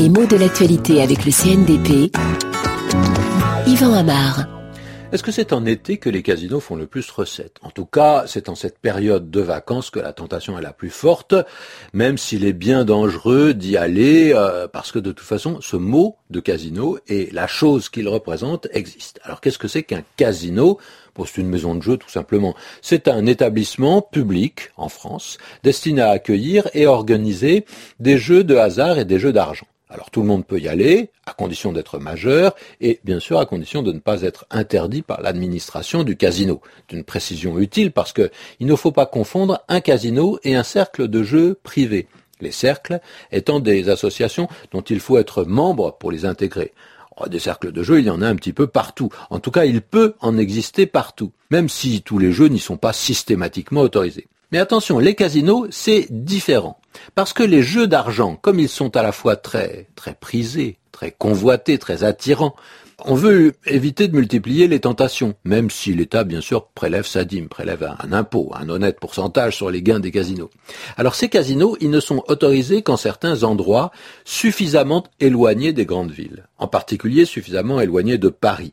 Les mots de l'actualité avec le CNDP. Yvan Amar. Est-ce que c'est en été que les casinos font le plus recettes? En tout cas, c'est en cette période de vacances que la tentation est la plus forte, même s'il est bien dangereux d'y aller, euh, parce que de toute façon, ce mot de casino et la chose qu'il représente existe. Alors qu'est-ce que c'est qu'un casino? C'est une maison de jeu tout simplement. C'est un établissement public en France destiné à accueillir et organiser des jeux de hasard et des jeux d'argent. Alors tout le monde peut y aller, à condition d'être majeur, et bien sûr à condition de ne pas être interdit par l'administration du casino. D'une précision utile parce qu'il ne faut pas confondre un casino et un cercle de jeux privé. Les cercles étant des associations dont il faut être membre pour les intégrer. Oh, des cercles de jeux, il y en a un petit peu partout. En tout cas, il peut en exister partout, même si tous les jeux n'y sont pas systématiquement autorisés. Mais attention, les casinos, c'est différent. Parce que les jeux d'argent, comme ils sont à la fois très, très prisés, très convoités, très attirants, on veut éviter de multiplier les tentations, même si l'État, bien sûr, prélève sa dîme, prélève un impôt, un honnête pourcentage sur les gains des casinos. Alors ces casinos, ils ne sont autorisés qu'en certains endroits suffisamment éloignés des grandes villes, en particulier suffisamment éloignés de Paris.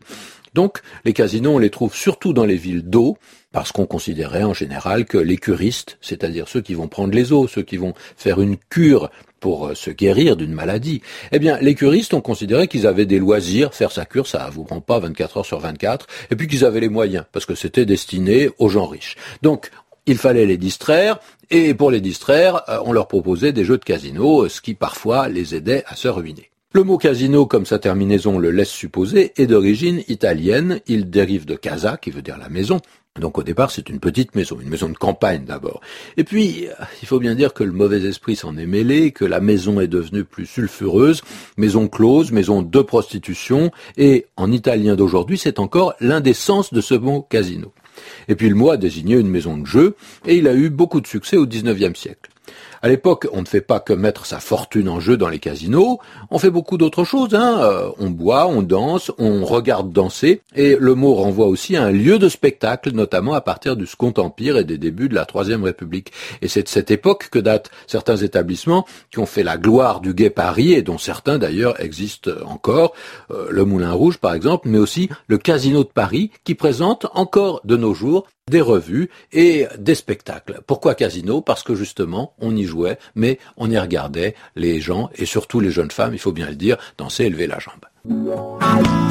Donc les casinos, on les trouve surtout dans les villes d'eau, parce qu'on considérait en général que les curistes, c'est-à-dire ceux qui vont prendre les eaux, ceux qui vont faire une cure pour euh, se guérir d'une maladie, eh bien, les curistes ont considéré qu'ils avaient des loisirs, faire sa cure, ça vous prend pas 24 heures sur 24, et puis qu'ils avaient les moyens, parce que c'était destiné aux gens riches. Donc, il fallait les distraire, et pour les distraire, euh, on leur proposait des jeux de casino, ce qui parfois les aidait à se ruiner. Le mot casino, comme sa terminaison le laisse supposer, est d'origine italienne. Il dérive de casa, qui veut dire la maison, donc au départ, c'est une petite maison, une maison de campagne d'abord. Et puis, il faut bien dire que le mauvais esprit s'en est mêlé, que la maison est devenue plus sulfureuse, maison close, maison de prostitution, et en italien d'aujourd'hui, c'est encore l'un des sens de ce mot casino. Et puis le mot a désigné une maison de jeu, et il a eu beaucoup de succès au XIXe siècle. À l'époque, on ne fait pas que mettre sa fortune en jeu dans les casinos, on fait beaucoup d'autres choses. Hein. Euh, on boit, on danse, on regarde danser, et le mot renvoie aussi à un lieu de spectacle, notamment à partir du Second Empire et des débuts de la Troisième République. Et c'est de cette époque que datent certains établissements qui ont fait la gloire du Gai Paris, et dont certains d'ailleurs existent encore, euh, le Moulin Rouge par exemple, mais aussi le Casino de Paris, qui présente encore de nos jours des revues et des spectacles. Pourquoi casino? Parce que justement, on y jouait, mais on y regardait les gens, et surtout les jeunes femmes, il faut bien le dire, danser et lever la jambe.